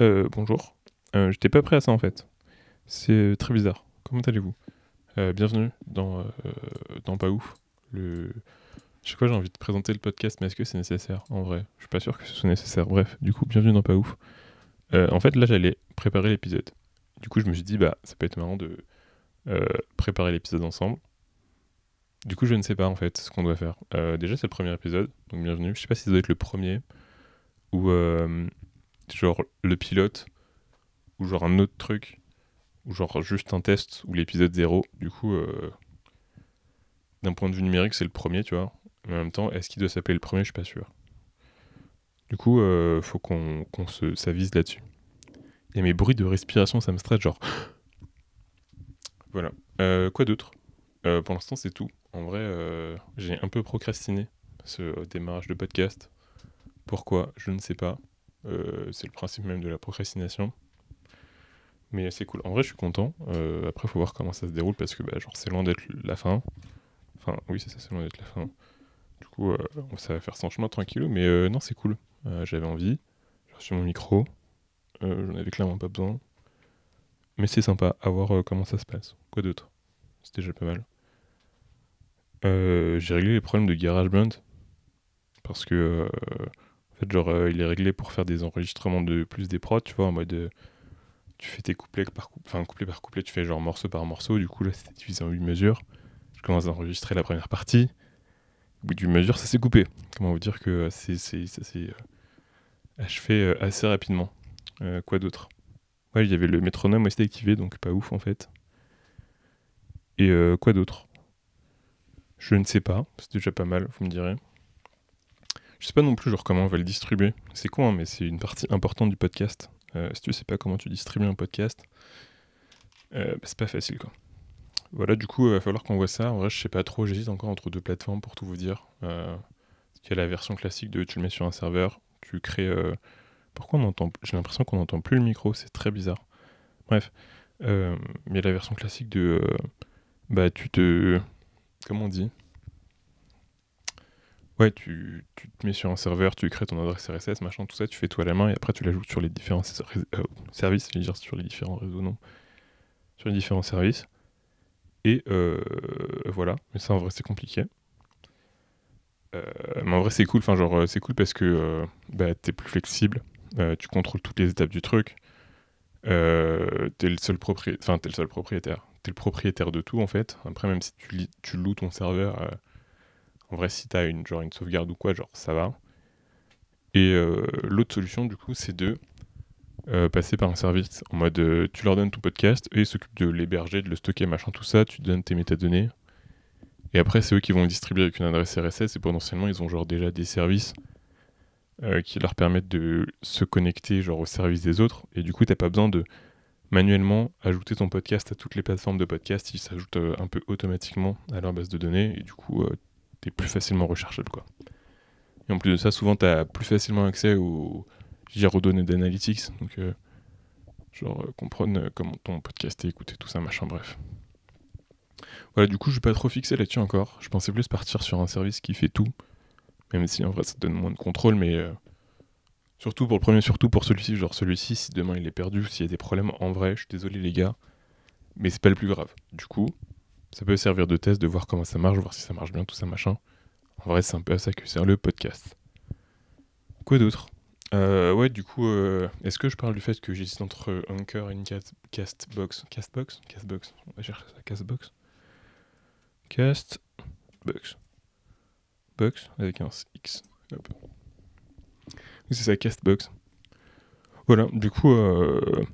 Euh, bonjour. Euh, J'étais pas prêt à ça en fait. C'est très bizarre. Comment allez-vous? Euh, Bienvenue dans, euh, dans Pas Ouf. Le... Je j'ai envie de présenter le podcast, mais est-ce que c'est nécessaire En vrai, je suis pas sûr que ce soit nécessaire. Bref, du coup, bienvenue dans Pas Ouf. En fait, là, j'allais préparer l'épisode. Du coup, je me suis dit, bah, ça peut être marrant de préparer l'épisode ensemble. Du coup, je ne sais pas en fait ce qu'on doit faire. Déjà, c'est le premier épisode, donc bienvenue. Je sais pas si ça doit être le premier ou genre le pilote ou genre un autre truc ou genre juste un test ou l'épisode 0. Du coup, euh, d'un point de vue numérique, c'est le premier, tu vois. Mais en même temps, est-ce qu'il doit s'appeler le premier? Je suis pas sûr. Du coup, euh, faut qu'on se s'avise là-dessus. Et mes bruits de respiration, ça me stresse, genre. voilà. Euh, quoi d'autre? Pour l'instant, c'est tout. En vrai, j'ai un peu procrastiné ce démarrage de podcast. Pourquoi? Je ne sais pas. Euh, c'est le principe même de la procrastination. Mais c'est cool. En vrai, je suis content. Euh, après, faut voir comment ça se déroule parce que bah, genre, c'est loin d'être la fin. Enfin, oui, c'est ça, c'est loin d'être la fin. Du coup, euh, ça va faire son chemin tranquillou. Mais non, c'est cool. J'avais envie. J'ai reçu mon micro. J'en avais clairement pas besoin. Mais c'est sympa à voir comment ça se passe. Quoi d'autre? C'est déjà pas mal. J'ai réglé les problèmes de GarageBand. Parce que, en fait, genre, euh, il est réglé pour faire des enregistrements de plus des prods, tu vois, en mode. euh, tu fais tes couplets par couplet, enfin couplet par couplet, tu fais genre morceau par morceau. Du coup, là, c'était divisé en 8 mesures. Je commence à enregistrer la première partie. Au bout d'une mesure, ça s'est coupé. Comment vous dire que euh, c'est, ça s'est achevé assez rapidement. Quoi d'autre? Ouais, il y avait le métronome aussi activé, donc pas ouf en fait. Et quoi d'autre? Je ne sais pas, c'est déjà pas mal, vous me direz. Je sais pas non plus genre comment on va le distribuer. C'est con, hein, mais c'est une partie importante du podcast. Euh, si tu sais pas comment tu distribues un podcast, euh, bah, c'est pas facile quoi. Voilà, du coup, il va falloir qu'on voit ça. En vrai, je sais pas trop, j'hésite encore entre deux plateformes pour tout vous dire. Euh, il y a la version classique de tu le mets sur un serveur, tu crées. euh, Pourquoi on entend. J'ai l'impression qu'on n'entend plus le micro, c'est très bizarre. Bref, euh, a la version classique de. euh, Bah, tu te. Comment on dit? Ouais, tu, tu te mets sur un serveur, tu crées ton adresse RSS, machin, tout ça, tu fais tout à la main et après tu l'ajoutes sur les différents euh, services, je veux dire sur les différents réseaux, non, sur les différents services. Et euh, voilà, mais ça en vrai c'est compliqué. Euh, mais en vrai c'est cool, enfin genre euh, c'est cool parce que bah, t'es plus flexible, tu contrôles toutes les étapes du truc, t'es le seul propriétaire, enfin t'es le seul propriétaire, t'es le propriétaire de tout en fait. Après même si tu, tu loues ton serveur, en vrai si t'as une genre une sauvegarde ou quoi, genre ça va. Et euh, l'autre solution du coup c'est de euh, passer par un service en mode euh, tu leur donnes ton podcast, eux ils s'occupent de l'héberger, de le stocker, machin, tout ça, tu donnes tes métadonnées. Et après, c'est eux qui vont le distribuer avec une adresse RSS et potentiellement ils ont genre déjà des services qui leur permettent de se connecter genre au service des autres. Et du coup, t'as pas besoin de manuellement ajouter ton podcast à toutes les plateformes de podcast, ils s'ajoutent un peu automatiquement à leur base de données et du coup, t'es plus facilement recherchable quoi. Et en plus de ça, souvent t'as plus facilement accès aux aux données d'analytics. Donc, euh, genre, euh, comprendre euh, comment ton podcast est écouté, tout ça, machin, bref. Voilà, du coup, je suis pas trop fixé là-dessus encore. Je pensais plus partir sur un service qui fait tout. Même si en vrai, ça te donne moins de contrôle, mais surtout pour le premier, surtout pour celui-ci. Genre, celui-ci, si demain il est perdu, s'il y a des problèmes, en vrai, je suis désolé, les gars, mais c'est pas le plus grave. Du coup, ça peut servir de test, de voir comment ça marche, voir si ça marche bien, tout ça, machin. En vrai, c'est un peu à ça que sert le podcast. Quoi d'autre? Euh, ouais, du coup, euh, est-ce que je parle du fait que j'hésite entre Anchor et Castbox? Castbox? Castbox? On va chercher ça. Castbox? Castbox. Box avec un X. C'est ça, Castbox. Voilà, du coup, euh,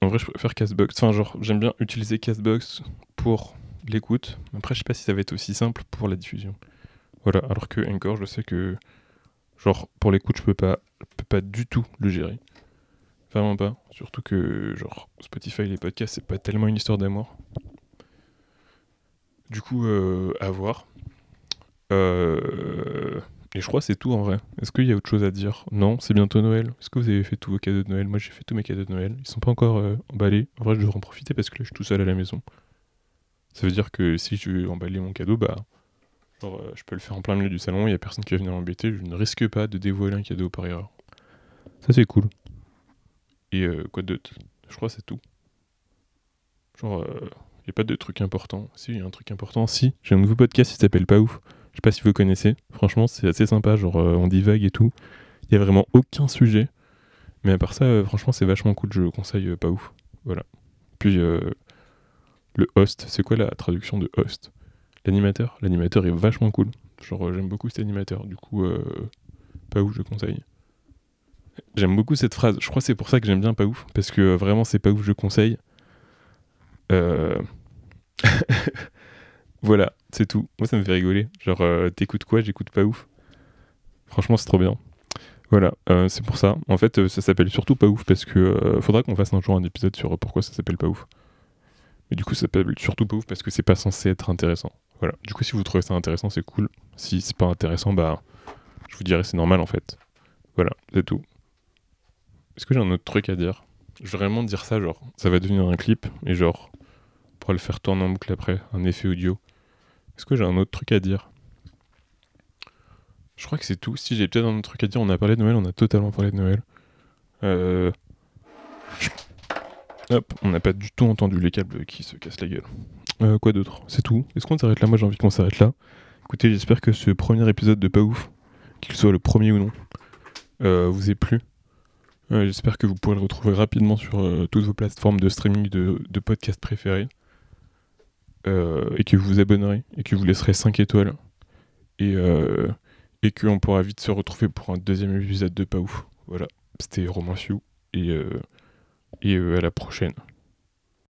en vrai, je préfère Castbox. Enfin, genre, j'aime bien utiliser Castbox pour l'écoute. Après, je sais pas si ça va être aussi simple pour la diffusion. Voilà, alors que Anchor, je sais que, genre, pour l'écoute, je peux pas peux pas du tout le gérer. Vraiment pas. Surtout que, genre, Spotify, les podcasts, c'est pas tellement une histoire d'amour. Du coup, euh, à voir. Euh, Et je crois que c'est tout en vrai. Est-ce qu'il y a autre chose à dire? Non, c'est bientôt Noël. Est-ce que vous avez fait tous vos cadeaux de Noël? Moi, j'ai fait tous mes cadeaux de Noël. Ils sont pas encore euh, emballés. En vrai, je devrais en profiter parce que là, je suis tout seul à la maison. Ça veut dire que si je veux emballer mon cadeau, bah, genre, euh, je peux le faire en plein milieu du salon. Il y a personne qui va venir m'embêter. Je ne risque pas de dévoiler un cadeau par erreur. Ça, c'est cool. Et quoi d'autre? Je crois que c'est tout. Genre, il n'y a pas de truc important. Si, il y a un truc important. Si, j'ai un nouveau podcast qui s'appelle Pas ouf. Je sais pas si vous connaissez. Franchement, c'est assez sympa. Genre, on divague et tout. Il y a vraiment aucun sujet. Mais à part ça, franchement, c'est vachement cool. Je le conseille pas ouf. Voilà. Puis, le host, c'est quoi la traduction de host? L'animateur? L'animateur est vachement cool. Genre, j'aime beaucoup cet animateur. Du coup, euh, pas ouf, je conseille. J'aime beaucoup cette phrase. Je crois que c'est pour ça que j'aime bien pas ouf. Parce que vraiment, c'est pas ouf, je conseille. Euh, voilà, c'est tout. Moi, ça me fait rigoler. Genre, euh, t'écoutes quoi? J'écoute pas ouf. Franchement, c'est trop bien. Voilà, c'est pour ça. En fait, ça s'appelle surtout pas ouf parce que faudra qu'on fasse un jour un épisode sur pourquoi ça s'appelle pas ouf. Mais du coup, ça s'appelle surtout pas ouf parce que c'est pas censé être intéressant. Voilà. Du coup, si vous trouvez ça intéressant, c'est cool. Si c'est pas intéressant, bah, je vous dirais c'est normal en fait. Voilà, c'est tout. Est-ce que j'ai un autre truc à dire? Je vais vraiment dire ça, genre, ça va devenir un clip, et genre, on pourra le faire tourner en boucle après, un effet audio. Est-ce que j'ai un autre truc à dire? Je crois que c'est tout. Si j'ai peut-être un autre truc à dire, on a parlé de Noël, on a totalement parlé de Noël. Euh... Hop, on n'a pas du tout entendu les câbles qui se cassent la gueule. Euh, quoi d'autre? C'est tout? Est-ce qu'on s'arrête là? Moi j'ai envie qu'on s'arrête là. Écoutez, j'espère que ce premier épisode de Pas Ouf, qu'il soit le premier ou non, euh, vous ait plu. Euh, j'espère que vous pourrez le retrouver rapidement sur toutes vos plateformes de streaming de, podcasts préférés. et que vous vous abonnerez et que vous laisserez 5 étoiles. Et, et qu'on pourra vite se retrouver pour un deuxième épisode de Pas Ouf. Voilà, c'était Romain Fiou. Et, et à la prochaine.